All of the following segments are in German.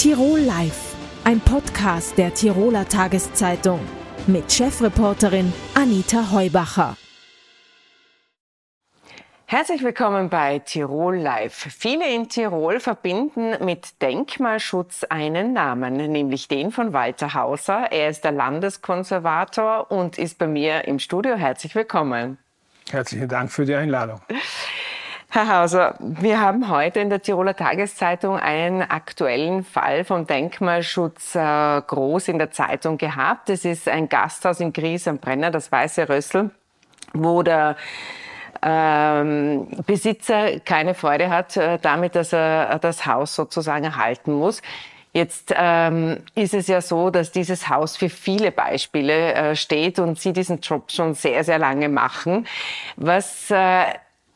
Tirol Live, ein Podcast der Tiroler Tageszeitung mit Chefreporterin Anita Heubacher. Herzlich willkommen bei Tirol Live. Viele in Tirol verbinden mit Denkmalschutz einen Namen, nämlich den von Walter Hauser. Er ist der Landeskonservator und ist bei mir im Studio. Herzlich willkommen. Herzlichen Dank für die Einladung. Herr Hauser, wir haben heute in der Tiroler Tageszeitung einen aktuellen Fall vom Denkmalschutz äh, groß in der Zeitung gehabt. Es ist ein Gasthaus in Gries am Brenner, das Weiße Rössel, wo der ähm, Besitzer keine Freude hat äh, damit, dass er das Haus sozusagen erhalten muss. Jetzt ähm, ist es ja so, dass dieses Haus für viele Beispiele äh, steht und Sie diesen Job schon sehr, sehr lange machen. Was äh,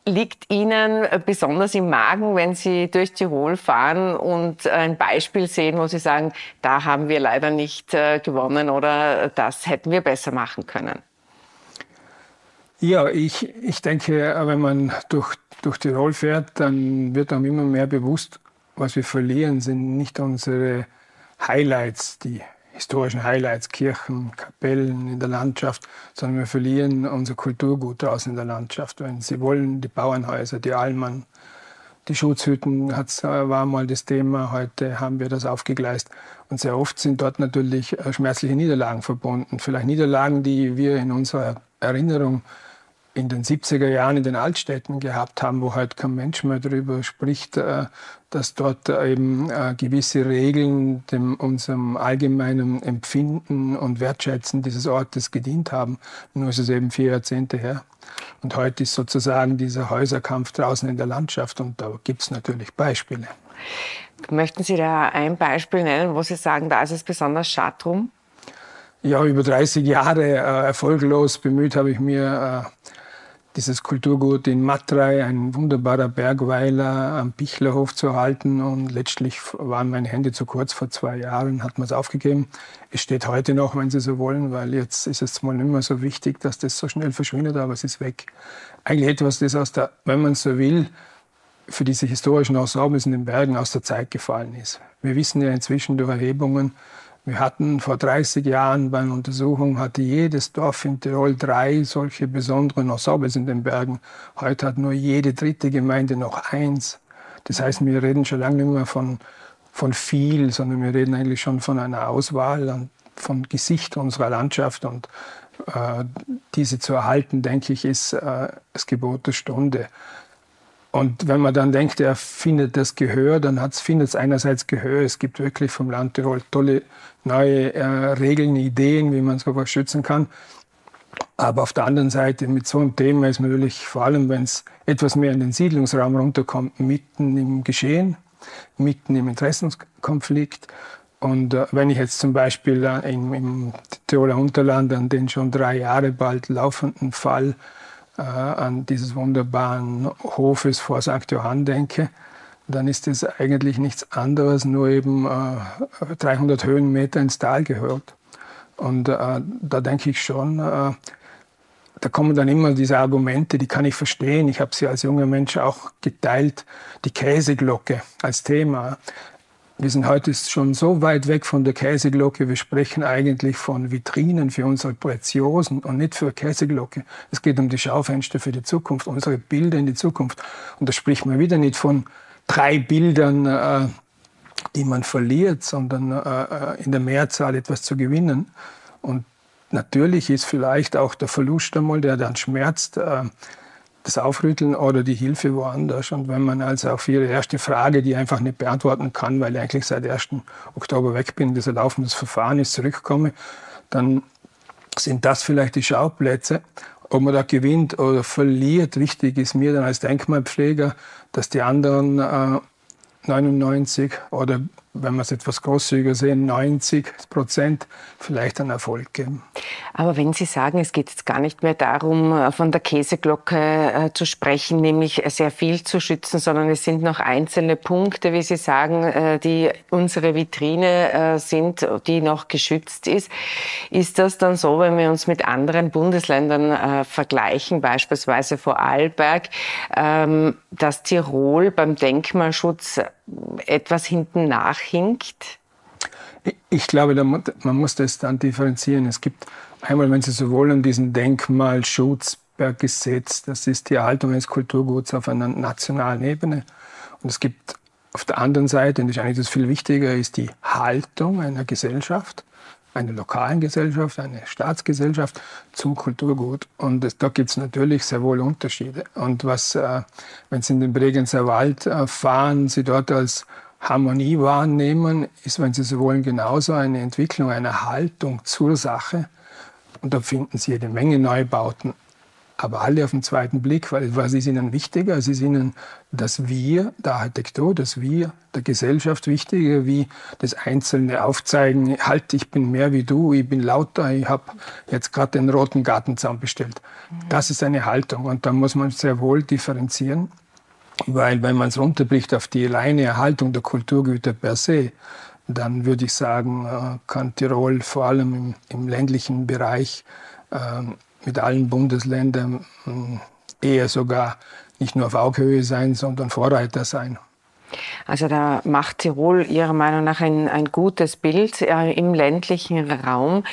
liegt Ihnen besonders im Magen, wenn Sie durch Tirol fahren und ein Beispiel sehen, wo Sie sagen, da haben wir leider nicht äh, gewonnen oder das hätten wir besser machen können? Ja, ich, ich denke, wenn man durch, durch Tirol fährt, dann wird einem immer mehr bewusst, was wir verlieren, sind nicht unsere Highlights, die historischen Highlights, Kirchen, Kapellen in der Landschaft, sondern wir verlieren unser Kulturgut draußen in der Landschaft. Wenn Sie wollen, die Bauernhäuser, die Almen, die Schutzhütten äh, war mal das Thema. Heute haben wir das aufgegleist. Und sehr oft sind dort natürlich äh, schmerzliche Niederlagen verbunden. Vielleicht Niederlagen, die wir in unserer Erinnerung in den 70er Jahren in den Altstädten gehabt haben, wo halt kein Mensch mehr darüber spricht, äh, dass dort eben äh, gewisse Regeln dem, unserem allgemeinen Empfinden und Wertschätzen dieses Ortes gedient haben. Nur ist es eben vier Jahrzehnte her. Und heute ist sozusagen dieser Häuserkampf draußen in der Landschaft und da gibt es natürlich Beispiele. Möchten Sie da ein Beispiel nennen, wo Sie sagen, da ist es besonders schad drum? Ja, über 30 Jahre äh, erfolglos bemüht habe ich mir äh, dieses Kulturgut in Matrei, ein wunderbarer Bergweiler am Bichlerhof zu halten. Und letztlich waren meine Hände zu kurz. Vor zwei Jahren hat man es aufgegeben. Es steht heute noch, wenn Sie so wollen, weil jetzt ist es mal nicht mehr so wichtig, dass das so schnell verschwindet, aber es ist weg. Eigentlich etwas, das aus der, wenn man so will, für diese historischen Ensembles in den Bergen aus der Zeit gefallen ist. Wir wissen ja inzwischen durch Erhebungen, wir hatten vor 30 Jahren bei einer Untersuchung, hatte jedes Dorf in Tirol drei solche besonderen Ensembles in den Bergen. Heute hat nur jede dritte Gemeinde noch eins. Das heißt, wir reden schon lange nicht mehr von, von viel, sondern wir reden eigentlich schon von einer Auswahl, von Gesicht unserer Landschaft. Und äh, diese zu erhalten, denke ich, ist äh, das Gebot der Stunde. Und wenn man dann denkt, er findet das Gehör, dann findet es einerseits Gehör. Es gibt wirklich vom Land Tirol tolle neue äh, Regeln, Ideen, wie man sowas schützen kann. Aber auf der anderen Seite mit so einem Thema ist natürlich, vor allem wenn es etwas mehr in den Siedlungsraum runterkommt, mitten im Geschehen, mitten im Interessenkonflikt. Und äh, wenn ich jetzt zum Beispiel äh, im, im Tiroler Unterland an den schon drei Jahre bald laufenden Fall äh, an dieses wunderbaren Hofes vor St. Johann denke, dann ist es eigentlich nichts anderes, nur eben äh, 300 Höhenmeter ins Tal gehört. Und äh, da denke ich schon, äh, da kommen dann immer diese Argumente, die kann ich verstehen. Ich habe sie als junger Mensch auch geteilt. Die Käseglocke als Thema. Wir sind heute schon so weit weg von der Käseglocke. Wir sprechen eigentlich von Vitrinen für unsere Preziosen und nicht für Käseglocke. Es geht um die Schaufenster für die Zukunft, unsere Bilder in die Zukunft. Und da spricht man wieder nicht von drei Bildern, äh, die man verliert, sondern äh, äh, in der Mehrzahl etwas zu gewinnen. Und natürlich ist vielleicht auch der Verlust einmal, der dann schmerzt, das Aufrütteln oder die Hilfe woanders. Und wenn man also auf Ihre erste Frage, die einfach nicht beantworten kann, weil ich eigentlich seit 1. Oktober weg bin, das ein laufendes Verfahren ist, zurückkomme, dann sind das vielleicht die Schauplätze. Ob man da gewinnt oder verliert, wichtig ist mir dann als Denkmalpfleger, dass die anderen äh, 99 oder wenn wir es etwas großzügiger sehen, 90 Prozent vielleicht einen Erfolg geben. Aber wenn Sie sagen, es geht jetzt gar nicht mehr darum, äh, von der Käseglocke äh, zu sprechen, nämlich sehr viel zu schützen, sondern es sind noch einzelne Punkte, wie Sie sagen, äh, die unsere Vitrine sind, die noch geschützt ist. Ist das dann so, wenn wir uns mit anderen Bundesländern vergleichen, beispielsweise Vorarlberg, ähm, dass Tirol beim Denkmalschutz etwas hinten nachhinkt? Ich glaube, man muss das dann differenzieren. Es gibt einmal, wenn Sie so wollen, diesen Denkmalschutzgesetz. Das ist die Erhaltung eines Kulturguts auf einer nationalen Ebene. Und es gibt auf der anderen Seite, und das ist eigentlich das viel wichtiger, ist die Haltung einer Gesellschaft, einer lokalen Gesellschaft, einer Staatsgesellschaft zum Kulturgut. Und das, da gibt es natürlich sehr wohl Unterschiede. Und was, äh, wenn Sie in den Bregenzer Wald äh, fahren, Sie dort als Harmonie wahrnehmen, ist, wenn Sie so wollen, genauso eine Entwicklung einer Haltung zur Sache. Und da finden Sie jede Menge Neubauten, aber alle auf den zweiten Blick, weil was ist ihnen wichtiger? Es ist ihnen das Wir der Architektur, das Wir der Gesellschaft wichtiger, wie das einzelne Aufzeigen, halt, ich bin mehr wie du, ich bin lauter, ich habe jetzt gerade den roten Gartenzaun bestellt. Mhm. Das ist eine Haltung und da muss man sehr wohl differenzieren. Weil wenn man es runterbricht auf die reine Erhaltung der Kulturgüter per se, dann würde ich sagen, äh, kann Tirol vor allem im, im ländlichen Bereich äh, mit allen Bundesländern äh, eher sogar nicht nur auf Augenhöhe sein, sondern Vorreiter sein. Also da macht Tirol Ihrer Meinung nach ein, ein gutes Bild äh, im ländlichen Raum.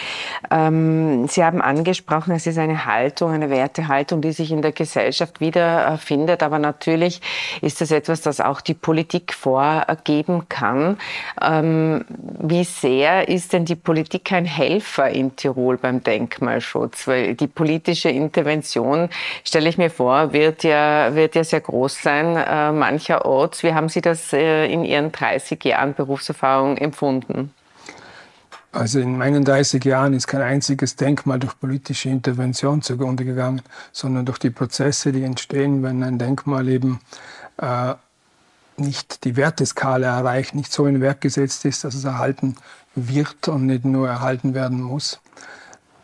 Ähm, Sie haben angesprochen, es ist eine Haltung, eine Wertehaltung, die sich in der Gesellschaft wiederfindet. Aber natürlich ist das etwas, das auch die Politik vorgeben kann. Ähm, wie sehr ist denn die Politik ein Helfer in Tirol beim Denkmalschutz? Weil die politische Intervention, stelle ich mir vor, wird ja, wird ja sehr groß sein äh, mancherorts. Wie haben Sie das äh, in Ihren 30 Jahren Berufserfahrung empfunden? Also in meinen 30 Jahren ist kein einziges Denkmal durch politische Intervention zugrunde gegangen, sondern durch die Prozesse, die entstehen, wenn ein Denkmal eben äh, nicht die Werteskala erreicht, nicht so in Werk gesetzt ist, dass es erhalten wird und nicht nur erhalten werden muss.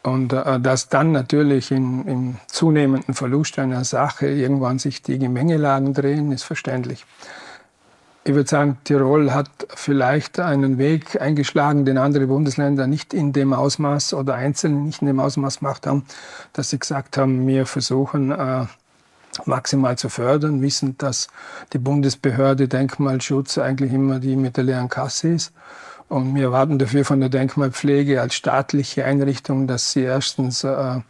Und äh, dass dann natürlich in, im zunehmenden Verlust einer Sache irgendwann sich die Gemengelagen drehen, ist verständlich. Ich würde sagen, Tirol hat vielleicht einen Weg eingeschlagen, den andere Bundesländer nicht in dem Ausmaß oder Einzelne nicht in dem Ausmaß gemacht haben, dass sie gesagt haben, wir versuchen äh, maximal zu fördern, wissend, dass die Bundesbehörde Denkmalschutz eigentlich immer die mit der leeren Kasse ist. Und wir erwarten dafür von der Denkmalpflege als staatliche Einrichtung, dass sie erstens äh,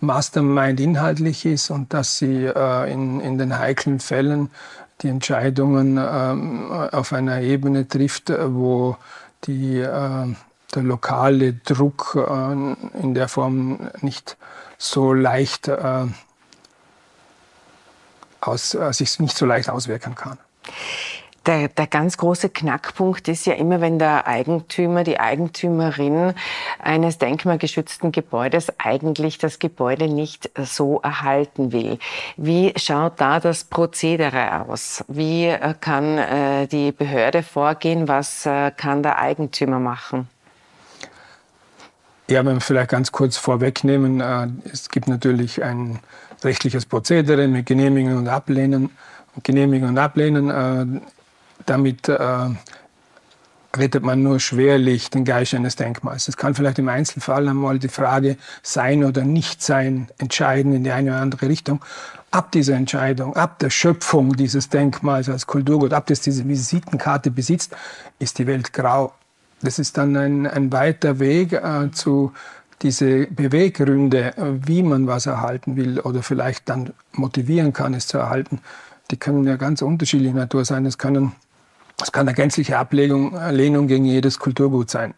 Mastermind inhaltlich ist und dass sie äh, in, in den heiklen Fällen die Entscheidungen ähm, auf einer Ebene trifft, wo die, äh, der lokale Druck äh, in der Form nicht so leicht aus, äh, sich nicht so leicht auswirken kann. Der, der ganz große Knackpunkt ist ja immer, wenn der Eigentümer, die Eigentümerin eines denkmalgeschützten Gebäudes eigentlich das Gebäude nicht so erhalten will. Wie schaut da das Prozedere aus? Wie äh, kann äh, die Behörde vorgehen? Was äh, kann der Eigentümer machen? Ja, wenn wir vielleicht ganz kurz vorwegnehmen, es gibt natürlich ein rechtliches Prozedere mit Genehmigen und Ablehnen. Genehmigen und Ablehnen damit äh, rettet man nur schwerlich den Geist eines Denkmals. Es kann vielleicht im Einzelfall einmal die Frage sein oder nicht sein entscheiden in die eine oder andere Richtung. Ab dieser Entscheidung, ab der Schöpfung dieses Denkmals als Kulturgut, ab das diese Visitenkarte besitzt, ist die Welt grau. Das ist dann ein, ein weiter Weg äh, zu diese Beweggründe, wie man was erhalten will oder vielleicht dann motivieren kann, es zu erhalten. Die können ja ganz unterschiedlicher Natur sein. Es können es kann eine gänzliche Ablehnung Lehnung gegen jedes Kulturgut sein.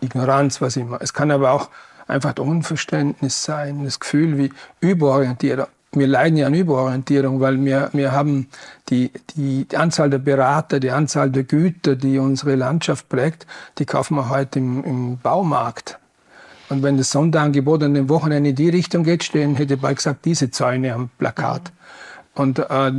Ignoranz, was immer. Es kann aber auch einfach Unverständnis sein, das Gefühl wie Überorientierung. Wir leiden ja an Überorientierung, weil wir, wir haben die, die, die Anzahl der Berater, die Anzahl der Güter, die unsere Landschaft prägt, die kaufen wir heute im, im Baumarkt. Und wenn das Sonderangebot an den Wochenende in die Richtung geht, stehen, hätte ich bald gesagt, diese Zäune am Plakat. Und äh,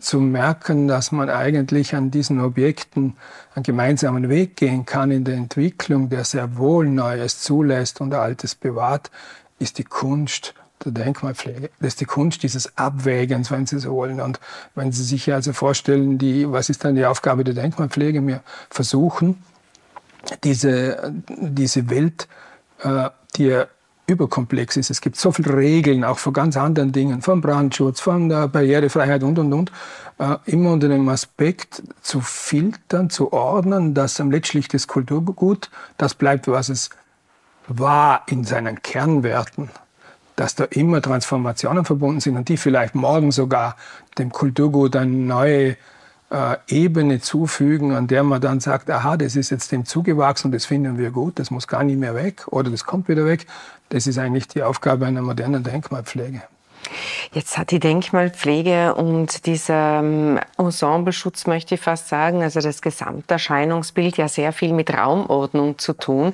zu merken, dass man eigentlich an diesen Objekten einen gemeinsamen Weg gehen kann in der Entwicklung, der sehr wohl Neues zulässt und Altes bewahrt, ist die Kunst der Denkmalpflege. Das ist die Kunst dieses Abwägens, wenn Sie so wollen. Und wenn Sie sich also vorstellen, die, was ist dann die Aufgabe der Denkmalpflege? Wir versuchen, diese, diese Welt, äh, die überkomplex ist. Es gibt so viele Regeln, auch von ganz anderen Dingen, vom Brandschutz, von der Barrierefreiheit und, und, und. Äh, immer unter dem Aspekt zu filtern, zu ordnen, dass am letztlich das Kulturgut das bleibt, was es war in seinen Kernwerten. Dass da immer Transformationen verbunden sind und die vielleicht morgen sogar dem Kulturgut eine neue äh, Ebene zufügen, an der man dann sagt, aha, das ist jetzt dem zugewachsen, das finden wir gut, das muss gar nicht mehr weg oder das kommt wieder weg. Das ist eigentlich die Aufgabe einer modernen Denkmalpflege. Jetzt hat die Denkmalpflege und dieser ähm, Ensembleschutz, möchte ich fast sagen, also das Gesamterscheinungsbild ja sehr viel mit Raumordnung zu tun.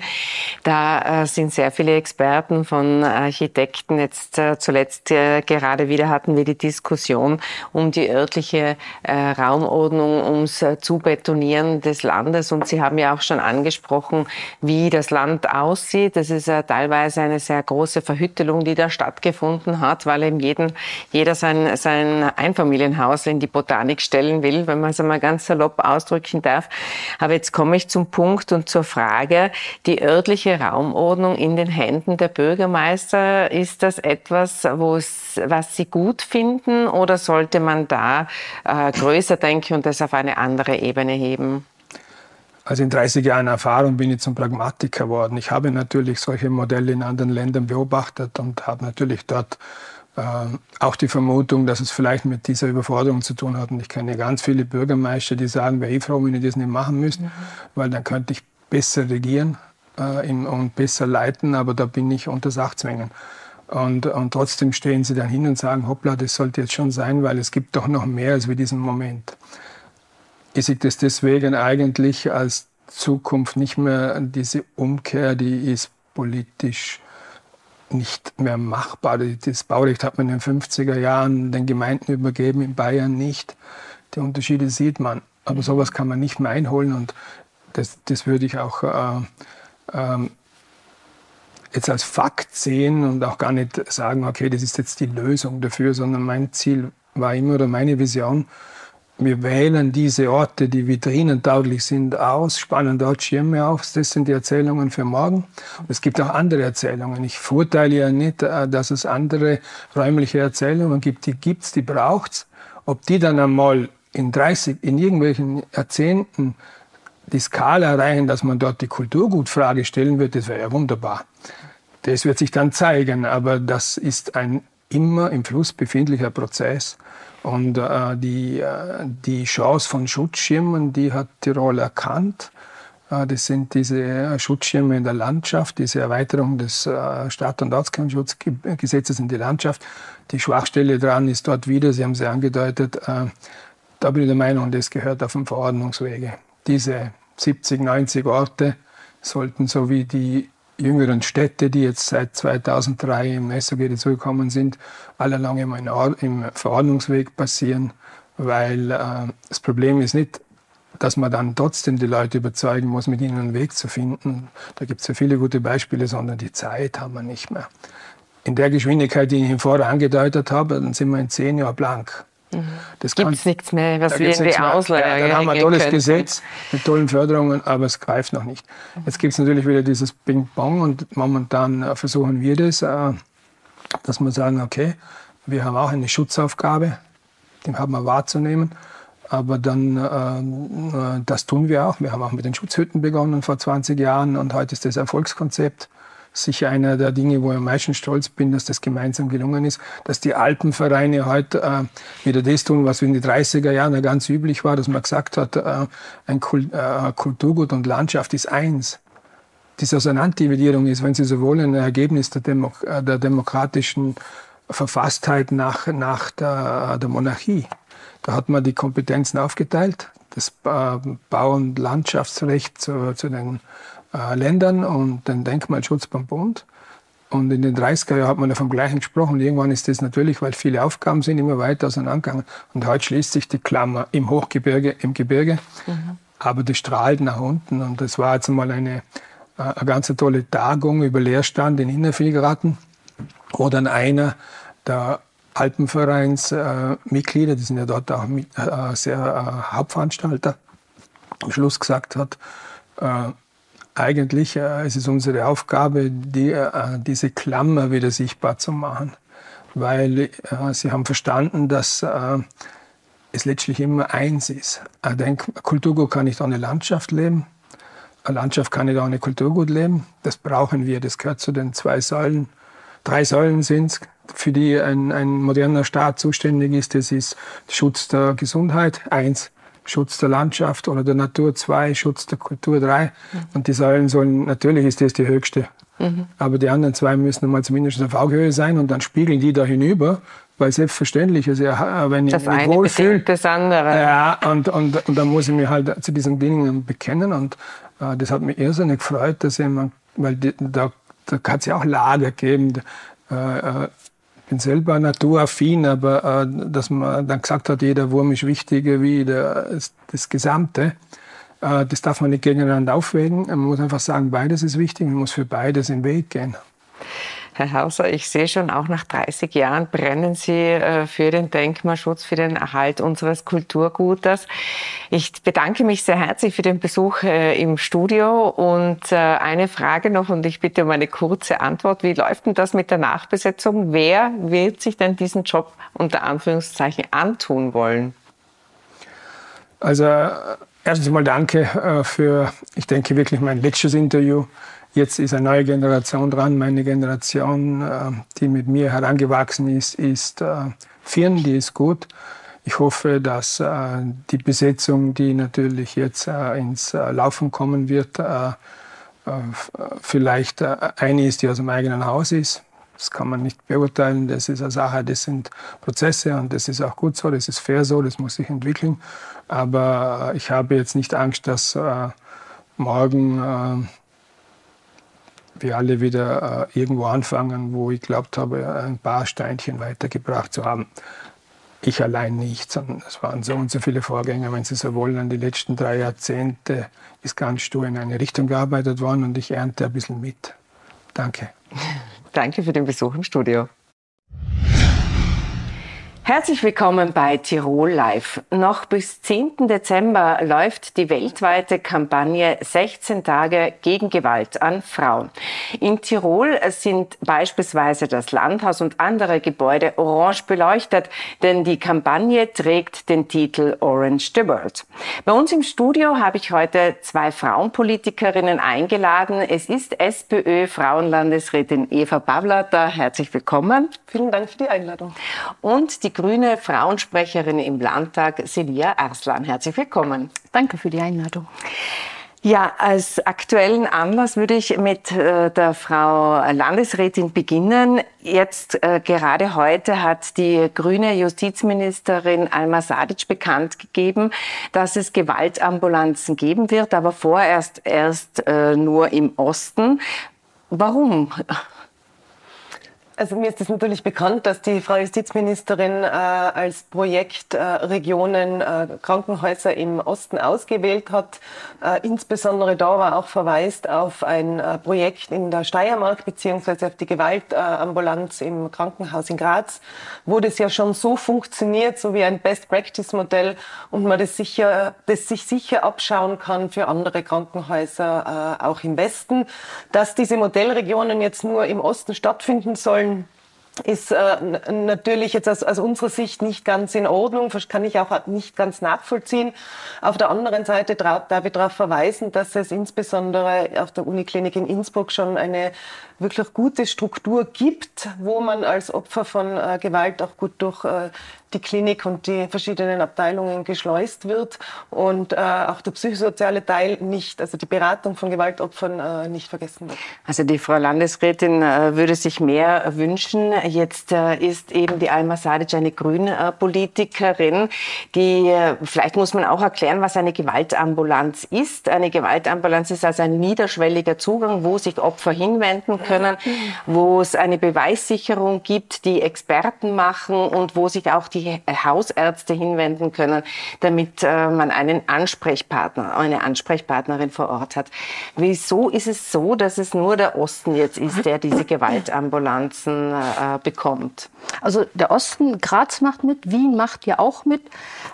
Da äh, sind sehr viele Experten von Architekten jetzt äh, zuletzt äh, gerade wieder hatten wir die Diskussion um die örtliche Raumordnung, ums Zubetonieren des Landes. Und Sie haben ja auch schon angesprochen, wie das Land aussieht. Das ist teilweise eine sehr große Verhüttelung, die da stattgefunden hat, weil eben jeden, jeder sein, sein Einfamilienhaus in die Botanik stellen will, wenn man es einmal ganz salopp ausdrücken darf. Aber jetzt komme ich zum Punkt und zur Frage, die örtliche Raumordnung in den Händen der Bürgermeister, ist das etwas, was Sie gut finden oder sollte man da äh, größer denken und das auf eine andere Ebene heben? Also in 30 Jahren Erfahrung bin ich zum Pragmatiker geworden. Ich habe natürlich solche Modelle in anderen Ländern beobachtet und habe natürlich dort auch die Vermutung, dass es vielleicht mit dieser Überforderung zu tun hat. Und ich kenne ganz viele Bürgermeister, die sagen, wäre ich froh, wenn ich das nicht machen müsste, mhm. weil dann könnte ich besser regieren äh, und besser leiten, aber da bin ich unter Sachzwängen. Und, und trotzdem stehen sie dann hin und sagen, hoppla, das sollte jetzt schon sein, weil es gibt doch noch mehr als wie diesen Moment. Ich sehe das deswegen eigentlich als Zukunft nicht mehr diese Umkehr, die ist politisch nicht mehr machbar. Das Baurecht hat man in den 50er Jahren den Gemeinden übergeben, in Bayern nicht. Die Unterschiede sieht man. Aber sowas kann man nicht mehr einholen und das, das würde ich auch äh, äh, jetzt als Fakt sehen und auch gar nicht sagen, okay, das ist jetzt die Lösung dafür, sondern mein Ziel war immer oder meine Vision, wir wählen diese Orte, die vitrinentauglich sind, aus, spannen dort Schirme auf. Das sind die Erzählungen für morgen. Es gibt auch andere Erzählungen. Ich verurteile ja nicht, äh, dass es andere räumliche Erzählungen gibt. Die gibt's, die braucht's. Ob die dann einmal in 30, in irgendwelchen Jahrzehnten die Skala erreichen, dass man dort die Kulturgutfrage stellen wird, das wäre ja wunderbar. Das wird sich dann zeigen, aber das ist ein immer im Fluss befindlicher Prozess. Und äh, die, äh, die Chance von Schutzschirmen, die hat Tirol erkannt. Äh, das sind diese Schutzschirme in der Landschaft, diese Erweiterung des äh, Stadt- und Ortskernschutzgesetzes in die Landschaft. Die Schwachstelle dran ist dort wieder, Sie haben sie angedeutet, äh, da bin ich der Meinung, das gehört auf dem Verordnungswege. Diese 70, 90 Orte sollten so wie die jüngeren Städte, die jetzt seit 2003 im SOG dazugekommen sind, alle lange im, im Verordnungsweg passieren, weil äh, das Problem ist nicht, dass man dann trotzdem die Leute überzeugen muss, mit ihnen einen Weg zu finden. Da gibt es ja viele gute Beispiele, sondern die Zeit haben wir nicht mehr. In der Geschwindigkeit, die ich vorher angedeutet habe, dann sind wir in zehn Jahren blank. Das gibt es nichts mehr, was wir in die Ausleihe ja, Dann haben wir ein tolles können. Gesetz mit tollen Förderungen, aber es greift noch nicht. Jetzt gibt es natürlich wieder dieses Ping-Pong und momentan äh, versuchen wir das, äh, dass wir sagen, okay, wir haben auch eine Schutzaufgabe, die haben wir wahrzunehmen. Aber dann, äh, das tun wir auch. Wir haben auch mit den Schutzhütten begonnen vor 20 Jahren und heute ist das Erfolgskonzept sicher einer der Dinge, wo ich am meisten stolz bin, dass das gemeinsam gelungen ist, dass die Alpenvereine heute äh, wieder das tun, was in den 30er Jahren ganz üblich war, dass man gesagt hat, äh, ein Kult, äh, Kulturgut und Landschaft ist eins. Diese Auseinanderdividierung ist, wenn Sie so wollen, ein Ergebnis der, Demo äh, der demokratischen Verfasstheit nach, nach der, der Monarchie. Da hat man die Kompetenzen aufgeteilt, das äh, Bau- und Landschaftsrecht zu, zu den äh, Ländern und den Denkmalschutz beim Bund. Und in den 30er Jahren hat man ja vom Gleichen gesprochen. Und irgendwann ist das natürlich, weil viele Aufgaben sind, immer weiter auseinandergegangen. Und heute schließt sich die Klammer im Hochgebirge, im Gebirge. Mhm. Aber das strahlt nach unten. Und das war jetzt mal eine, äh, eine ganz tolle Tagung über Leerstand in Innervillgraten, wo dann einer der Alpenvereinsmitglieder, äh, die sind ja dort auch mit, äh, sehr äh, Hauptveranstalter, am Schluss gesagt hat, äh, eigentlich äh, es ist unsere Aufgabe, die, äh, diese Klammer wieder sichtbar zu machen. Weil äh, sie haben verstanden, dass äh, es letztlich immer eins ist. Ein Denk Kulturgut kann nicht ohne Landschaft leben. Eine Landschaft kann nicht ohne Kulturgut leben. Das brauchen wir. Das gehört zu den zwei Säulen. Drei Säulen sind es, für die ein, ein moderner Staat zuständig ist. Das ist Schutz der Gesundheit, eins. Schutz der Landschaft oder der Natur, zwei. Schutz der Kultur, drei. Mhm. Und die Säulen sollen, natürlich ist das die höchste. Mhm. Aber die anderen zwei müssen mal zumindest auf Augenhöhe sein und dann spiegeln die da hinüber weil selbstverständlich, also wenn ich das mich eine wohlfühle, das andere. Ja, und, und, und dann muss ich mich halt zu diesen Dingen bekennen und äh, das hat mich irrsinnig gefreut, dass jemand, weil die, da, da kann es ja auch Lager geben. Äh, äh, ich bin selber naturaffin, aber äh, dass man dann gesagt hat, jeder Wurm ist wichtiger wie der, das Gesamte. Äh, das darf man nicht gegeneinander aufwägen. Man muss einfach sagen, beides ist wichtig. Man muss für beides den Weg gehen. Herr Hauser, ich sehe schon, auch nach 30 Jahren brennen Sie äh, für den Denkmalschutz, für den Erhalt unseres Kulturgutes. Ich bedanke mich sehr herzlich für den Besuch äh, im Studio und äh, eine Frage noch und ich bitte um eine kurze Antwort. Wie läuft denn das mit der Nachbesetzung? Wer wird sich denn diesen Job unter Anführungszeichen antun wollen? Also erstens mal danke für, ich denke wirklich mein letztes Interview. Jetzt ist eine neue Generation dran. Meine Generation, äh, die mit mir herangewachsen ist, ist äh, Firn, die ist gut. Ich hoffe, dass äh, die Besetzung, die natürlich jetzt ins Laufen kommen wird, vielleicht eine ist, die aus dem eigenen Haus ist. Das kann man nicht beurteilen. Das ist eine Sache, das sind Prozesse und das ist auch gut so, das ist fair so, das muss sich entwickeln. Aber ich habe jetzt nicht Angst, dass morgen wir alle wieder äh, irgendwo anfangen, wo ich glaubt habe, ein paar Steinchen weitergebracht zu haben. Ich allein nicht, sondern es waren so und so viele Vorgänger, wenn Sie so wollen. Die letzten drei Jahrzehnte ist ganz stur in eine Richtung gearbeitet worden und ich ernte ein bisschen mit. Danke. Danke für den Besuch im Studio. Herzlich willkommen bei Tirol Live. Noch bis 10. Dezember läuft die weltweite Kampagne 16 Tage gegen Gewalt an Frauen. In Tirol sind beispielsweise das Landhaus und andere Gebäude orange beleuchtet, denn die Kampagne trägt den Titel Orange the World. Bei uns im Studio habe ich heute zwei Frauenpolitikerinnen eingeladen. Es ist SPÖ Frauenlandesrätin Eva Pavler da. Herzlich willkommen. Vielen Dank für die Einladung. Und die grüne Frauensprecherin im Landtag, Celia Arslan. Herzlich willkommen. Danke für die Einladung. Ja, als aktuellen Anlass würde ich mit äh, der Frau Landesrätin beginnen. Jetzt äh, gerade heute hat die grüne Justizministerin Alma Sadic bekannt gegeben, dass es Gewaltambulanzen geben wird, aber vorerst erst äh, nur im Osten. Warum? Also mir ist es natürlich bekannt, dass die Frau Justizministerin äh, als Projekt äh, Regionen äh, Krankenhäuser im Osten ausgewählt hat. Äh, insbesondere da war auch verweist auf ein äh, Projekt in der Steiermark beziehungsweise auf die Gewaltambulanz im Krankenhaus in Graz, wo das ja schon so funktioniert, so wie ein Best-Practice-Modell und man das sicher, das sich sicher abschauen kann für andere Krankenhäuser äh, auch im Westen. Dass diese Modellregionen jetzt nur im Osten stattfinden sollen, ist äh, natürlich jetzt aus, aus unserer Sicht nicht ganz in Ordnung, kann ich auch nicht ganz nachvollziehen. Auf der anderen Seite darf ich darauf verweisen, dass es insbesondere auf der Uniklinik in Innsbruck schon eine wirklich gute Struktur gibt, wo man als Opfer von äh, Gewalt auch gut durch äh, die Klinik und die verschiedenen Abteilungen geschleust wird und äh, auch der psychosoziale Teil nicht, also die Beratung von Gewaltopfern äh, nicht vergessen wird. Also die Frau Landesrätin äh, würde sich mehr wünschen. Jetzt äh, ist eben die Alma Sadic eine Grünpolitikerin, die, äh, vielleicht muss man auch erklären, was eine Gewaltambulanz ist. Eine Gewaltambulanz ist also ein niederschwelliger Zugang, wo sich Opfer hinwenden können, wo es eine Beweissicherung gibt, die Experten machen und wo sich auch die die Hausärzte hinwenden können, damit äh, man einen Ansprechpartner, eine Ansprechpartnerin vor Ort hat. Wieso ist es so, dass es nur der Osten jetzt ist, der diese Gewaltambulanzen äh, bekommt? Also der Osten, Graz macht mit, Wien macht ja auch mit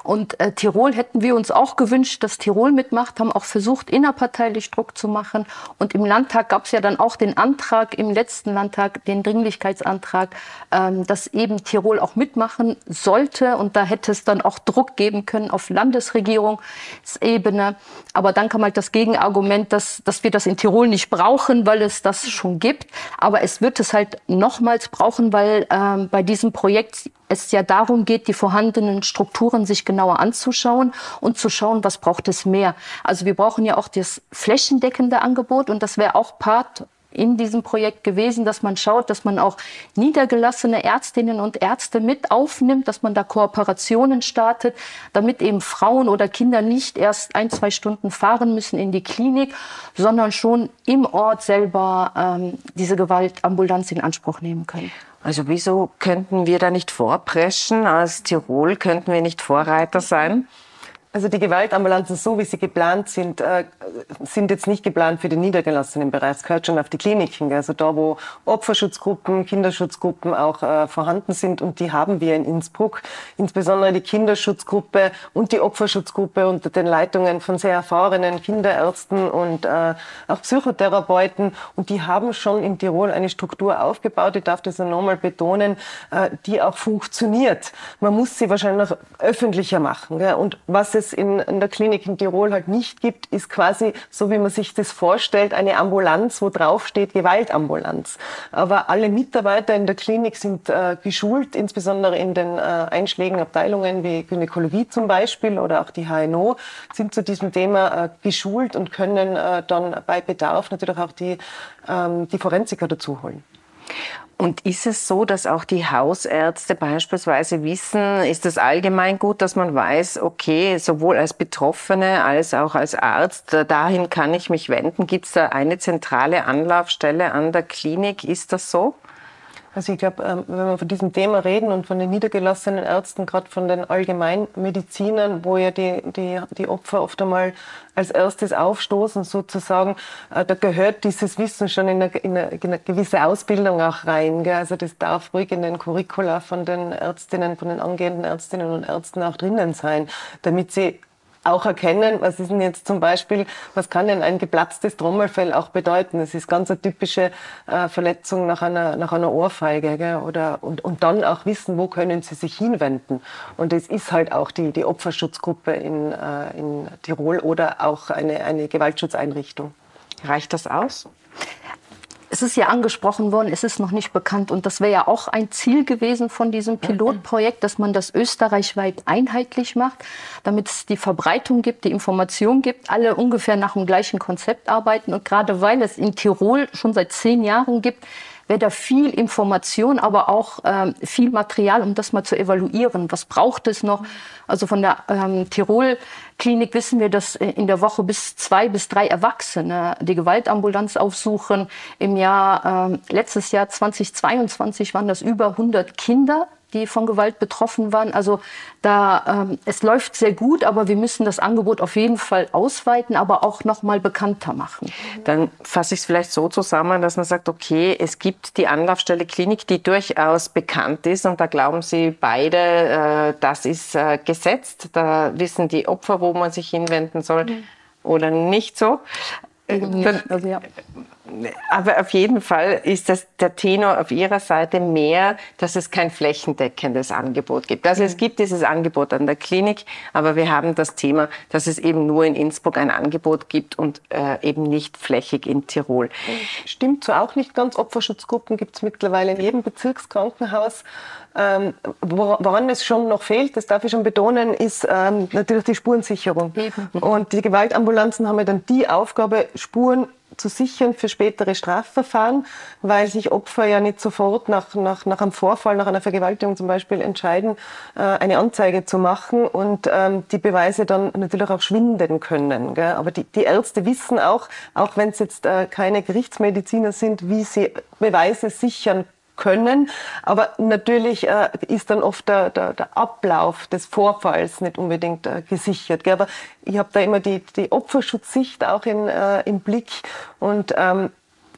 und äh, Tirol hätten wir uns auch gewünscht, dass Tirol mitmacht, haben auch versucht, innerparteilich Druck zu machen und im Landtag gab es ja dann auch den Antrag, im letzten Landtag, den Dringlichkeitsantrag, ähm, dass eben Tirol auch mitmachen sollte und da hätte es dann auch Druck geben können auf Landesregierungsebene. Aber dann kam halt das Gegenargument, dass, dass wir das in Tirol nicht brauchen, weil es das schon gibt. Aber es wird es halt nochmals brauchen, weil ähm, bei diesem Projekt es ja darum geht, die vorhandenen Strukturen sich genauer anzuschauen und zu schauen, was braucht es mehr. Also wir brauchen ja auch das flächendeckende Angebot und das wäre auch Part in diesem Projekt gewesen, dass man schaut, dass man auch niedergelassene Ärztinnen und Ärzte mit aufnimmt, dass man da Kooperationen startet, damit eben Frauen oder Kinder nicht erst ein, zwei Stunden fahren müssen in die Klinik, sondern schon im Ort selber ähm, diese Gewaltambulanz in Anspruch nehmen können. Also wieso könnten wir da nicht vorpreschen? Als Tirol könnten wir nicht Vorreiter sein? Also die Gewaltambulanzen, so wie sie geplant sind, äh, sind jetzt nicht geplant für den niedergelassenen Bereich. Es gehört schon auf die Kliniken. Also da, wo Opferschutzgruppen, Kinderschutzgruppen auch äh, vorhanden sind. Und die haben wir in Innsbruck. Insbesondere die Kinderschutzgruppe und die Opferschutzgruppe unter den Leitungen von sehr erfahrenen Kinderärzten und äh, auch Psychotherapeuten. Und die haben schon in Tirol eine Struktur aufgebaut. Ich darf das nochmal betonen, die auch funktioniert. Man muss sie wahrscheinlich noch öffentlicher machen. Und was es es in, in der Klinik in Tirol halt nicht gibt, ist quasi, so wie man sich das vorstellt, eine Ambulanz, wo drauf steht Gewaltambulanz. Aber alle Mitarbeiter in der Klinik sind äh, geschult, insbesondere in den äh, einschlägigen Abteilungen wie Gynäkologie zum Beispiel oder auch die HNO, sind zu diesem Thema äh, geschult und können äh, dann bei Bedarf natürlich auch die, ähm, die Forensiker dazu holen. Und ist es so, dass auch die Hausärzte beispielsweise wissen, ist das allgemein gut, dass man weiß, okay, sowohl als Betroffene als auch als Arzt, dahin kann ich mich wenden? Gibt es da eine zentrale Anlaufstelle an der Klinik? Ist das so? Also ich glaube, ähm, wenn wir von diesem Thema reden und von den niedergelassenen Ärzten, gerade von den Allgemeinmedizinern, wo ja die, die, die Opfer oft einmal als erstes aufstoßen sozusagen, äh, da gehört dieses Wissen schon in eine, in eine, in eine gewisse Ausbildung auch rein. Gell? Also das darf ruhig in den Curricula von den Ärztinnen, von den angehenden Ärztinnen und Ärzten auch drinnen sein, damit sie auch erkennen, was ist denn jetzt zum Beispiel, was kann denn ein geplatztes Trommelfell auch bedeuten? Das ist ganz eine typische äh, Verletzung nach einer, nach einer Ohrfeige. Gell? Oder, und, und dann auch wissen, wo können sie sich hinwenden. Und es ist halt auch die, die Opferschutzgruppe in, äh, in Tirol oder auch eine, eine Gewaltschutzeinrichtung. Reicht das aus? Es ist ja angesprochen worden, es ist noch nicht bekannt. Und das wäre ja auch ein Ziel gewesen von diesem Pilotprojekt, dass man das österreichweit einheitlich macht, damit es die Verbreitung gibt, die Information gibt, alle ungefähr nach dem gleichen Konzept arbeiten. Und gerade weil es in Tirol schon seit zehn Jahren gibt, wäre da viel Information, aber auch ähm, viel Material, um das mal zu evaluieren. Was braucht es noch? Also von der ähm, Tirol-Klinik wissen wir, dass äh, in der Woche bis zwei bis drei Erwachsene die Gewaltambulanz aufsuchen. Im Jahr, ähm, letztes Jahr 2022 waren das über 100 Kinder, die von Gewalt betroffen waren. Also da ähm, es läuft sehr gut, aber wir müssen das Angebot auf jeden Fall ausweiten, aber auch noch mal bekannter machen. Dann fasse ich es vielleicht so zusammen, dass man sagt, okay, es gibt die Anlaufstelle Klinik, die durchaus bekannt ist und da glauben Sie beide, äh, das ist äh, gesetzt. Da wissen die Opfer, wo man sich hinwenden soll. Mhm. Oder nicht so. Dann, also, ja aber auf jeden Fall ist das der Tenor auf Ihrer Seite mehr, dass es kein flächendeckendes Angebot gibt. Also es mhm. gibt dieses Angebot an der Klinik, aber wir haben das Thema, dass es eben nur in Innsbruck ein Angebot gibt und äh, eben nicht flächig in Tirol. Stimmt so auch nicht ganz. Opferschutzgruppen gibt es mittlerweile in jedem Bezirkskrankenhaus. Ähm, woran es schon noch fehlt, das darf ich schon betonen, ist ähm, natürlich die Spurensicherung. Eben. Und die Gewaltambulanzen haben ja dann die Aufgabe, Spuren zu sichern für spätere Strafverfahren, weil sich Opfer ja nicht sofort nach, nach, nach einem Vorfall, nach einer Vergewaltigung zum Beispiel entscheiden, äh, eine Anzeige zu machen und ähm, die Beweise dann natürlich auch schwinden können. Aber die, die Ärzte wissen auch, auch wenn es jetzt äh, keine Gerichtsmediziner sind, wie sie Beweise sichern können. Aber natürlich äh, ist dann oft der, der, der, Ablauf des Vorfalls nicht unbedingt äh, gesichert. Gell? Aber ich habe da immer die, die Opferschutzsicht auch in, äh, im Blick und ähm,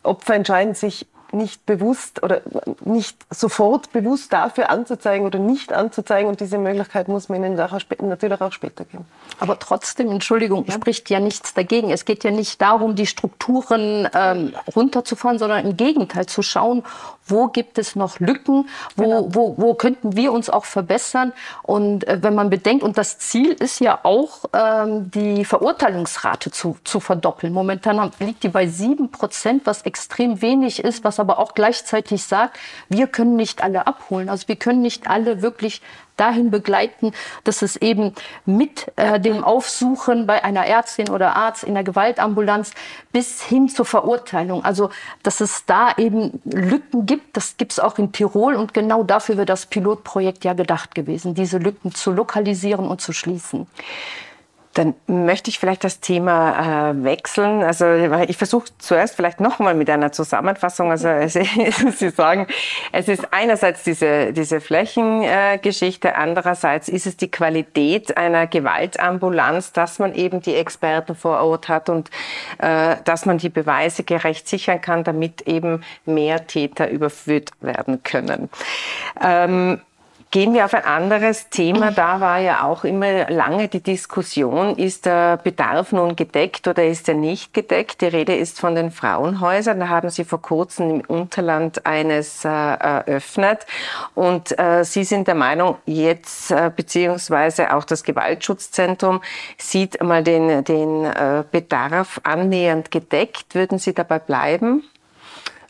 Opfer entscheiden sich nicht bewusst oder nicht sofort bewusst dafür anzuzeigen oder nicht anzuzeigen. Und diese Möglichkeit muss man ihnen natürlich auch später geben. Aber trotzdem, Entschuldigung, ja. spricht ja nichts dagegen. Es geht ja nicht darum, die Strukturen ähm, runterzufahren, sondern im Gegenteil zu schauen, wo gibt es noch Lücken, wo, genau. wo, wo könnten wir uns auch verbessern. Und äh, wenn man bedenkt, und das Ziel ist ja auch, ähm, die Verurteilungsrate zu, zu verdoppeln. Momentan liegt die bei sieben Prozent, was extrem wenig ist, was aber auch gleichzeitig sagt, wir können nicht alle abholen. Also wir können nicht alle wirklich dahin begleiten, dass es eben mit äh, dem Aufsuchen bei einer Ärztin oder Arzt in der Gewaltambulanz bis hin zur Verurteilung, also dass es da eben Lücken gibt, das gibt es auch in Tirol und genau dafür wird das Pilotprojekt ja gedacht gewesen, diese Lücken zu lokalisieren und zu schließen. Dann möchte ich vielleicht das Thema äh, wechseln. Also ich versuche zuerst vielleicht noch mal mit einer Zusammenfassung. Also Sie sagen, es ist einerseits diese, diese Flächengeschichte, äh, andererseits ist es die Qualität einer Gewaltambulanz, dass man eben die Experten vor Ort hat und äh, dass man die Beweise gerecht sichern kann, damit eben mehr Täter überführt werden können. Ähm, Gehen wir auf ein anderes Thema. Da war ja auch immer lange die Diskussion, ist der Bedarf nun gedeckt oder ist er nicht gedeckt? Die Rede ist von den Frauenhäusern. Da haben Sie vor kurzem im Unterland eines äh, eröffnet. Und äh, Sie sind der Meinung, jetzt äh, beziehungsweise auch das Gewaltschutzzentrum sieht mal den, den äh, Bedarf annähernd gedeckt. Würden Sie dabei bleiben?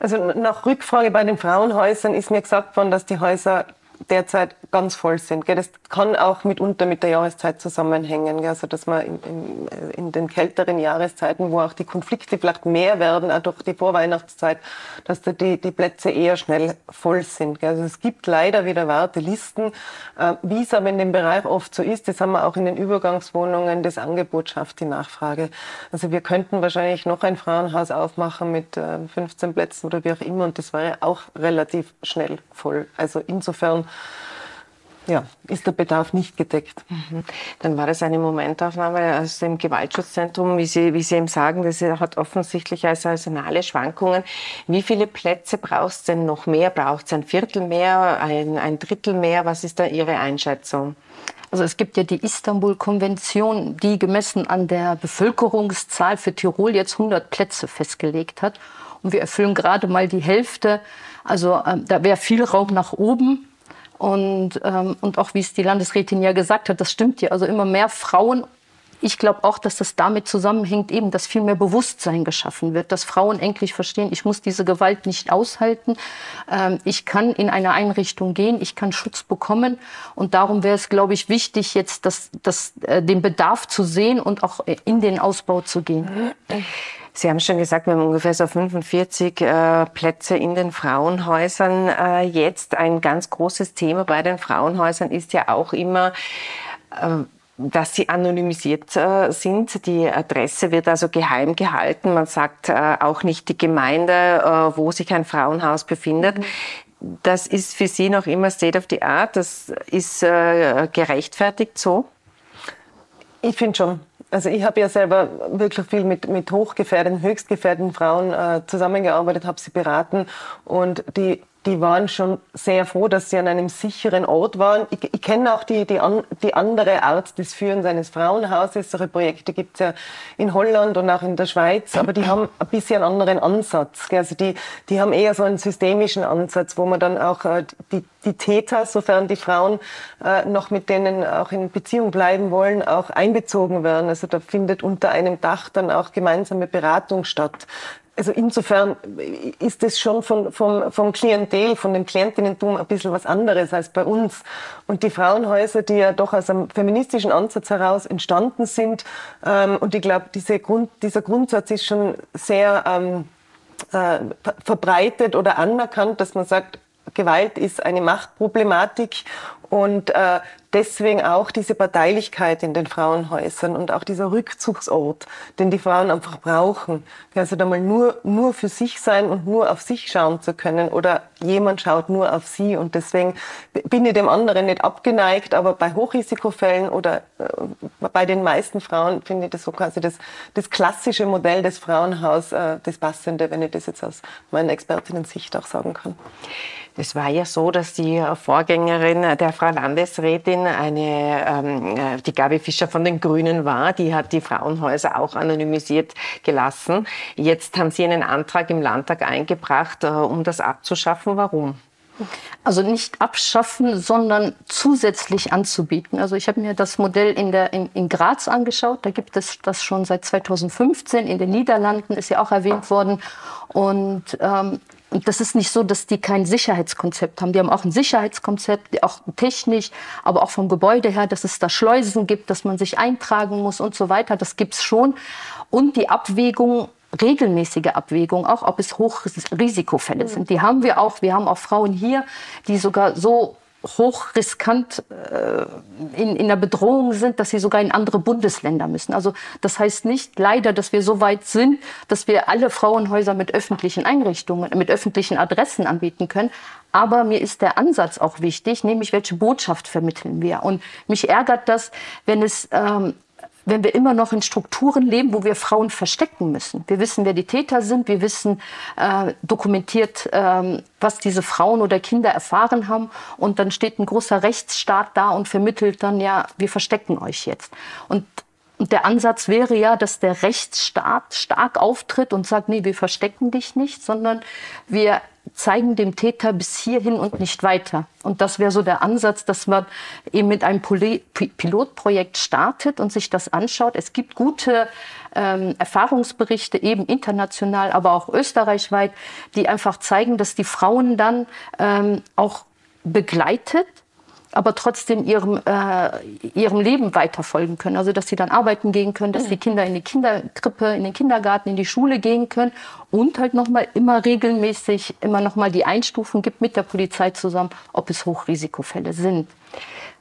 Also nach Rückfrage bei den Frauenhäusern ist mir gesagt worden, dass die Häuser derzeit ganz voll sind. Gell? Das kann auch mitunter mit der Jahreszeit zusammenhängen. Gell? Also dass man in, in, in, den kälteren Jahreszeiten, wo auch die Konflikte vielleicht mehr werden, auch durch die Vorweihnachtszeit, dass da die, die Plätze eher schnell voll sind. Gell? Also es gibt leider wieder Wartelisten. Äh, Wie es aber in dem Bereich oft so ist, das haben wir auch in den Übergangswohnungen, das Angebot schafft die Nachfrage. Also wir könnten wahrscheinlich noch ein Frauenhaus aufmachen mit äh, 15 Plätzen oder wie auch immer und das wäre auch relativ schnell voll. Also insofern ja, ist der Bedarf nicht gedeckt. Mhm. Dann war das eine Momentaufnahme aus dem Gewaltschutzzentrum, wie Sie, wie Sie eben sagen, das hat offensichtlich also saisonale Schwankungen. Wie viele Plätze braucht es denn noch mehr? Braucht es ein Viertel mehr, ein, ein Drittel mehr? Was ist da Ihre Einschätzung? Also es gibt ja die Istanbul-Konvention, die gemessen an der Bevölkerungszahl für Tirol jetzt 100 Plätze festgelegt hat. Und wir erfüllen gerade mal die Hälfte. Also ähm, da wäre viel Raum nach oben. Und, ähm, und auch wie es die Landesrätin ja gesagt hat, das stimmt ja. Also immer mehr Frauen. Ich glaube auch, dass das damit zusammenhängt, eben, dass viel mehr Bewusstsein geschaffen wird, dass Frauen endlich verstehen, ich muss diese Gewalt nicht aushalten. Ähm, ich kann in eine Einrichtung gehen, ich kann Schutz bekommen. Und darum wäre es, glaube ich, wichtig, jetzt das, das, äh, den Bedarf zu sehen und auch in den Ausbau zu gehen. Sie haben schon gesagt, wir haben ungefähr so 45 äh, Plätze in den Frauenhäusern. Äh, jetzt ein ganz großes Thema bei den Frauenhäusern ist ja auch immer, äh, dass sie anonymisiert äh, sind. Die Adresse wird also geheim gehalten. Man sagt äh, auch nicht die Gemeinde, äh, wo sich ein Frauenhaus befindet. Mhm. Das ist für Sie noch immer State of the Art. Das ist gerechtfertigt so? Ich finde schon also ich habe ja selber wirklich viel mit, mit hochgefährdeten, höchstgefährdeten Frauen äh, zusammengearbeitet, habe sie beraten und die die waren schon sehr froh, dass sie an einem sicheren Ort waren. Ich, ich kenne auch die, die, an, die andere Art des Führens eines Frauenhauses. Solche Projekte gibt es ja in Holland und auch in der Schweiz, aber die haben ein bisschen einen anderen Ansatz. Also die, die haben eher so einen systemischen Ansatz, wo man dann auch äh, die, die Täter, sofern die Frauen äh, noch mit denen auch in Beziehung bleiben wollen, auch einbezogen werden. Also da findet unter einem Dach dann auch gemeinsame Beratung statt. Also insofern ist es schon von, vom, vom Klientel, von dem Klientinnentum ein bisschen was anderes als bei uns. Und die Frauenhäuser, die ja doch aus einem feministischen Ansatz heraus entstanden sind, ähm, und ich glaube, diese Grund, dieser Grundsatz ist schon sehr ähm, äh, verbreitet oder anerkannt, dass man sagt, Gewalt ist eine Machtproblematik Und äh, deswegen auch diese Parteilichkeit in den Frauenhäusern und auch dieser Rückzugsort, den die Frauen einfach brauchen. Also da mal nur, nur für sich sein und nur auf sich schauen zu können oder jemand schaut nur auf sie. Und deswegen bin ich dem anderen nicht abgeneigt, aber bei Hochrisikofällen oder äh, bei den meisten Frauen finde ich das so quasi das, das klassische Modell des Frauenhaus, äh, das passende, wenn ich das jetzt aus meiner Expertinnen-Sicht auch sagen kann. Es war ja so, dass die Vorgängerin der Frau Landesrätin, eine, ähm, äh, die Gabi Fischer von den Grünen war, die hat die Frauenhäuser auch anonymisiert gelassen. Jetzt haben Sie einen Antrag im Landtag eingebracht, äh, um das abzuschaffen. Warum? Also nicht abschaffen, sondern zusätzlich anzubieten. Also ich habe mir das Modell in, der, in, in Graz angeschaut. Da gibt es das schon seit 2015. In den Niederlanden ist ja auch erwähnt worden. Und ähm, und das ist nicht so, dass die kein Sicherheitskonzept haben. Die haben auch ein Sicherheitskonzept, auch technisch, aber auch vom Gebäude her, dass es da Schleusen gibt, dass man sich eintragen muss und so weiter. Das gibt's schon. Und die Abwägung, regelmäßige Abwägung, auch ob es Hochrisikofälle sind. Die haben wir auch. Wir haben auch Frauen hier, die sogar so hochriskant äh, in, in der Bedrohung sind, dass sie sogar in andere Bundesländer müssen. Also das heißt nicht leider, dass wir so weit sind, dass wir alle Frauenhäuser mit öffentlichen Einrichtungen, mit öffentlichen Adressen anbieten können. Aber mir ist der Ansatz auch wichtig, nämlich welche Botschaft vermitteln wir. Und mich ärgert das, wenn es ähm, wenn wir immer noch in Strukturen leben, wo wir Frauen verstecken müssen. Wir wissen, wer die Täter sind, wir wissen äh, dokumentiert, äh, was diese Frauen oder Kinder erfahren haben. Und dann steht ein großer Rechtsstaat da und vermittelt dann, ja, wir verstecken euch jetzt. Und und der Ansatz wäre ja, dass der Rechtsstaat stark auftritt und sagt, nee, wir verstecken dich nicht, sondern wir zeigen dem Täter bis hierhin und nicht weiter. Und das wäre so der Ansatz, dass man eben mit einem Pilotprojekt startet und sich das anschaut. Es gibt gute ähm, Erfahrungsberichte, eben international, aber auch österreichweit, die einfach zeigen, dass die Frauen dann ähm, auch begleitet aber trotzdem ihrem, äh, ihrem Leben weiterfolgen können. Also dass sie dann arbeiten gehen können, dass die Kinder in die Kinderkrippe, in den Kindergarten, in die Schule gehen können und halt nochmal immer regelmäßig immer nochmal die Einstufung gibt mit der Polizei zusammen, ob es Hochrisikofälle sind.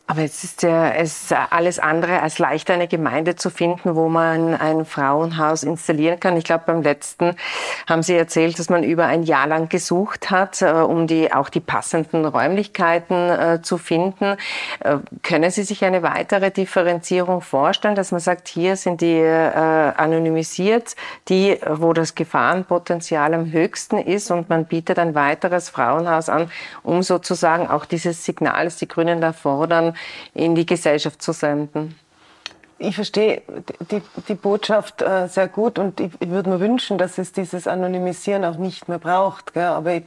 Aber es ist ja es ist alles andere als leicht, eine Gemeinde zu finden, wo man ein Frauenhaus installieren kann. Ich glaube, beim letzten haben Sie erzählt, dass man über ein Jahr lang gesucht hat, äh, um die, auch die passenden Räumlichkeiten äh, zu finden. Äh, können Sie sich eine weitere Differenzierung vorstellen, dass man sagt, hier sind die anonymisiert, die, wo das Gefahrenpotenzial am höchsten ist und man bietet ein weiteres Frauenhaus an, um sozusagen auch dieses Signal, das die Grünen da fordern, in die Gesellschaft zu senden. Ich verstehe die, die Botschaft äh, sehr gut und ich, würde mir wünschen, dass es dieses Anonymisieren auch nicht mehr braucht. Aber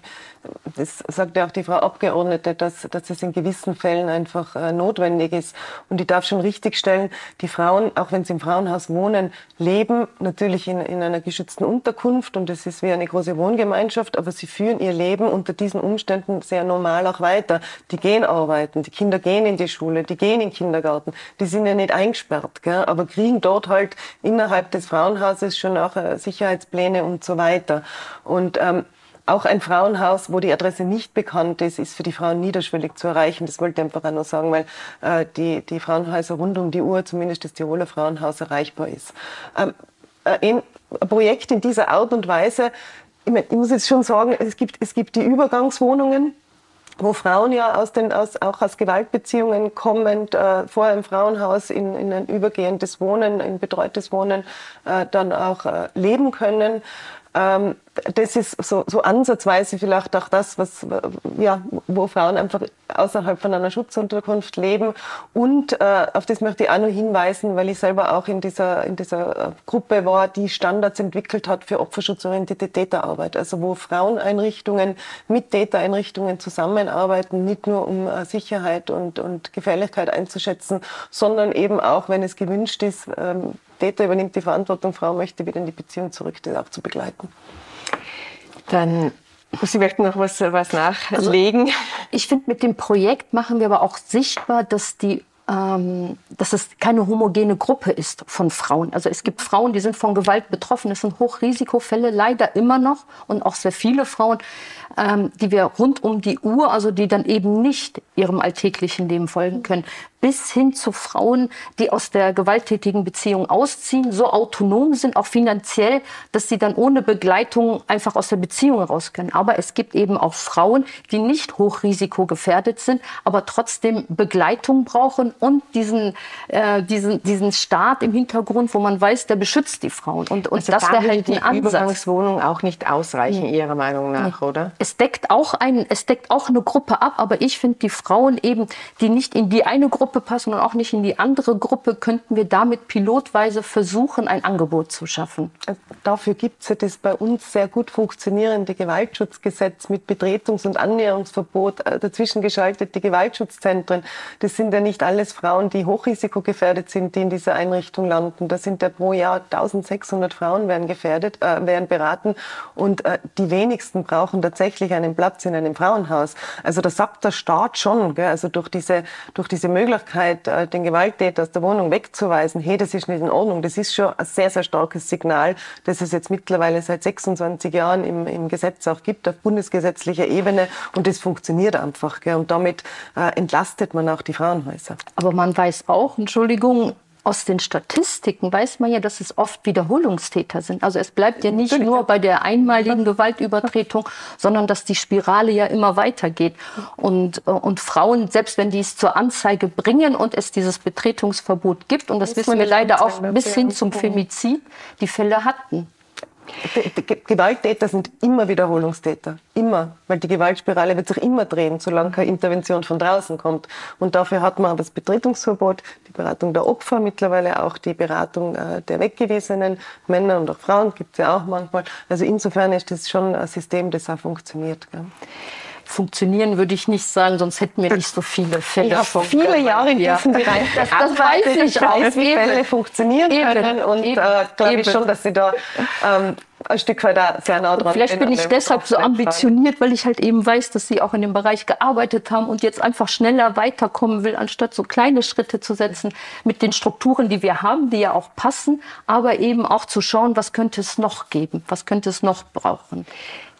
das sagt ja auch die Frau Abgeordnete, dass, dass es in gewissen Fällen einfach äh, notwendig ist. Und ich darf schon richtigstellen, die Frauen, auch wenn sie im Frauenhaus wohnen, leben natürlich in, in einer geschützten Unterkunft und es ist wie eine große Wohngemeinschaft, aber sie führen ihr Leben unter diesen Umständen sehr normal auch weiter. Die gehen arbeiten, die Kinder gehen in die Schule, die gehen in den Kindergarten, die sind ja nicht eingesperrt, gell? aber kriegen dort halt innerhalb des Frauenhauses schon auch äh, Sicherheitspläne und so weiter. Und ähm, auch ein Frauenhaus, wo die Adresse nicht bekannt ist, ist für die Frauen niederschwellig zu erreichen. Das wollte ich einfach auch nur sagen, weil äh, die, die Frauenhäuser rund um die Uhr, zumindest das Tiroler Frauenhaus, erreichbar ist. Ähm, äh, ein Projekt in dieser Art und Weise, ich, mein, ich muss jetzt schon sagen, es gibt, es gibt die Übergangswohnungen, wo Frauen ja aus den, aus, auch aus Gewaltbeziehungen kommend, äh, vorher im Frauenhaus in, in ein übergehendes Wohnen, in betreutes Wohnen, äh, dann auch äh, leben können. Ähm, das ist so, so ansatzweise vielleicht auch das, was, ja, wo Frauen einfach außerhalb von einer Schutzunterkunft leben. Und äh, auf das möchte ich auch noch hinweisen, weil ich selber auch in dieser, in dieser äh, Gruppe war, die Standards entwickelt hat für opferschutzorientierte Täterarbeit. Also wo Fraueneinrichtungen mit Tätereinrichtungen zusammenarbeiten, nicht nur um äh, Sicherheit und, und Gefährlichkeit einzuschätzen, sondern eben auch, wenn es gewünscht ist, ähm, Täter übernimmt die Verantwortung, Frau möchte wieder in die Beziehung zurück, das auch zu begleiten. Dann Sie möchten noch was, was nachlegen? Also, ich finde, mit dem Projekt machen wir aber auch sichtbar, dass die ähm, dass es keine homogene Gruppe ist von Frauen. Also es gibt Frauen, die sind von Gewalt betroffen. Es sind Hochrisikofälle, leider immer noch. Und auch sehr viele Frauen, ähm, die wir rund um die Uhr, also die dann eben nicht ihrem alltäglichen Leben folgen können bis hin zu Frauen, die aus der gewalttätigen Beziehung ausziehen, so autonom sind, auch finanziell, dass sie dann ohne Begleitung einfach aus der Beziehung raus können. Aber es gibt eben auch Frauen, die nicht hochrisikogefährdet sind, aber trotzdem Begleitung brauchen und diesen, äh, diesen, diesen Staat im Hintergrund, wo man weiß, der beschützt die Frauen. Und, und also das wäre halt ein Ansatz. Übergangswohnung auch nicht ausreichen, nee. Ihrer Meinung nach, nee. oder? Es deckt auch ein, es deckt auch eine Gruppe ab, aber ich finde die Frauen eben, die nicht in die eine Gruppe Gruppe passen und auch nicht in die andere Gruppe, könnten wir damit pilotweise versuchen, ein Angebot zu schaffen. Äh, dafür gibt es ja das bei uns sehr gut funktionierende Gewaltschutzgesetz mit Betretungs- und Annäherungsverbot, äh, dazwischen geschaltete Gewaltschutzzentren. Das sind ja nicht alles Frauen, die hochrisikogefährdet sind, die in dieser Einrichtung landen. Da sind ja pro Jahr 1600 Frauen werden gefährdet, äh, werden beraten und äh, die wenigsten brauchen tatsächlich einen Platz in einem Frauenhaus. Also da sagt der Staat schon, gell, also durch diese, durch diese Möglichkeit, Möglichkeit, äh, den Gewalttäter aus der Wohnung wegzuweisen, hey, das ist nicht in Ordnung, das ist schon ein sehr, sehr starkes Signal, das es jetzt mittlerweile seit 26 Jahren im, im Gesetz auch gibt, auf bundesgesetzlicher Ebene. Und das funktioniert einfach. Gell? Und damit äh, entlastet man auch die Frauenhäuser. Aber man weiß auch, Entschuldigung, aus den Statistiken weiß man ja, dass es oft Wiederholungstäter sind. Also es bleibt ja nicht nur bei der einmaligen Gewaltübertretung, sondern dass die Spirale ja immer weitergeht. Und, äh, und Frauen, selbst wenn die es zur Anzeige bringen und es dieses Betretungsverbot gibt, und das wissen wir leider auch bis hin zum Femizid, die Fälle hatten. Gewalttäter sind immer Wiederholungstäter. Immer. Weil die Gewaltspirale wird sich immer drehen, solange keine Intervention von draußen kommt. Und dafür hat man das Betretungsverbot, die Beratung der Opfer, mittlerweile auch die Beratung äh, der weggewiesenen Männer und auch Frauen, gibt es ja auch manchmal. Also insofern ist das schon ein System, das auch funktioniert. Gell funktionieren würde ich nicht sagen, sonst hätten wir nicht so viele Fälle. Ich habe viele Jahre in diesem Bereich das, das weiß ich, ich weiß, wie Fälle funktionieren eben, können. und äh, glaube ich schon, dass sie da ähm, ein Stück weit sehr nah dran Vielleicht bin ich deshalb so ambitioniert, weil ich halt eben weiß, dass Sie auch in dem Bereich gearbeitet haben und jetzt einfach schneller weiterkommen will, anstatt so kleine Schritte zu setzen mit den Strukturen, die wir haben, die ja auch passen, aber eben auch zu schauen, was könnte es noch geben, was könnte es noch brauchen.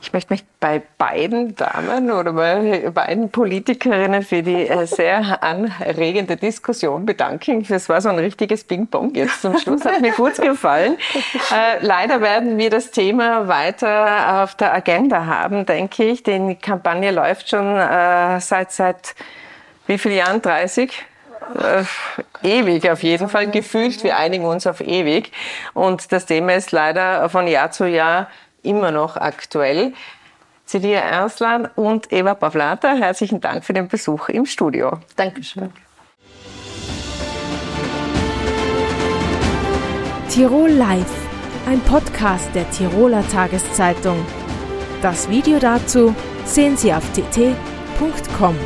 Ich möchte mich bei beiden Damen oder bei beiden Politikerinnen für die äh, sehr anregende Diskussion bedanken. Das war so ein richtiges Ping-Pong jetzt zum Schluss. Hat mir gut gefallen. Äh, leider werden wir das Thema weiter auf der Agenda haben, denke ich. Die Kampagne läuft schon äh, seit, seit wie vielen Jahren? 30? Äh, ewig auf jeden Fall gefühlt. Wir einigen uns auf ewig. Und das Thema ist leider von Jahr zu Jahr immer noch aktuell. Celia Erslan und Eva Pavlata, herzlichen Dank für den Besuch im Studio. Dankeschön. Tirol Live, ein Podcast der Tiroler Tageszeitung. Das Video dazu sehen Sie auf tt.com.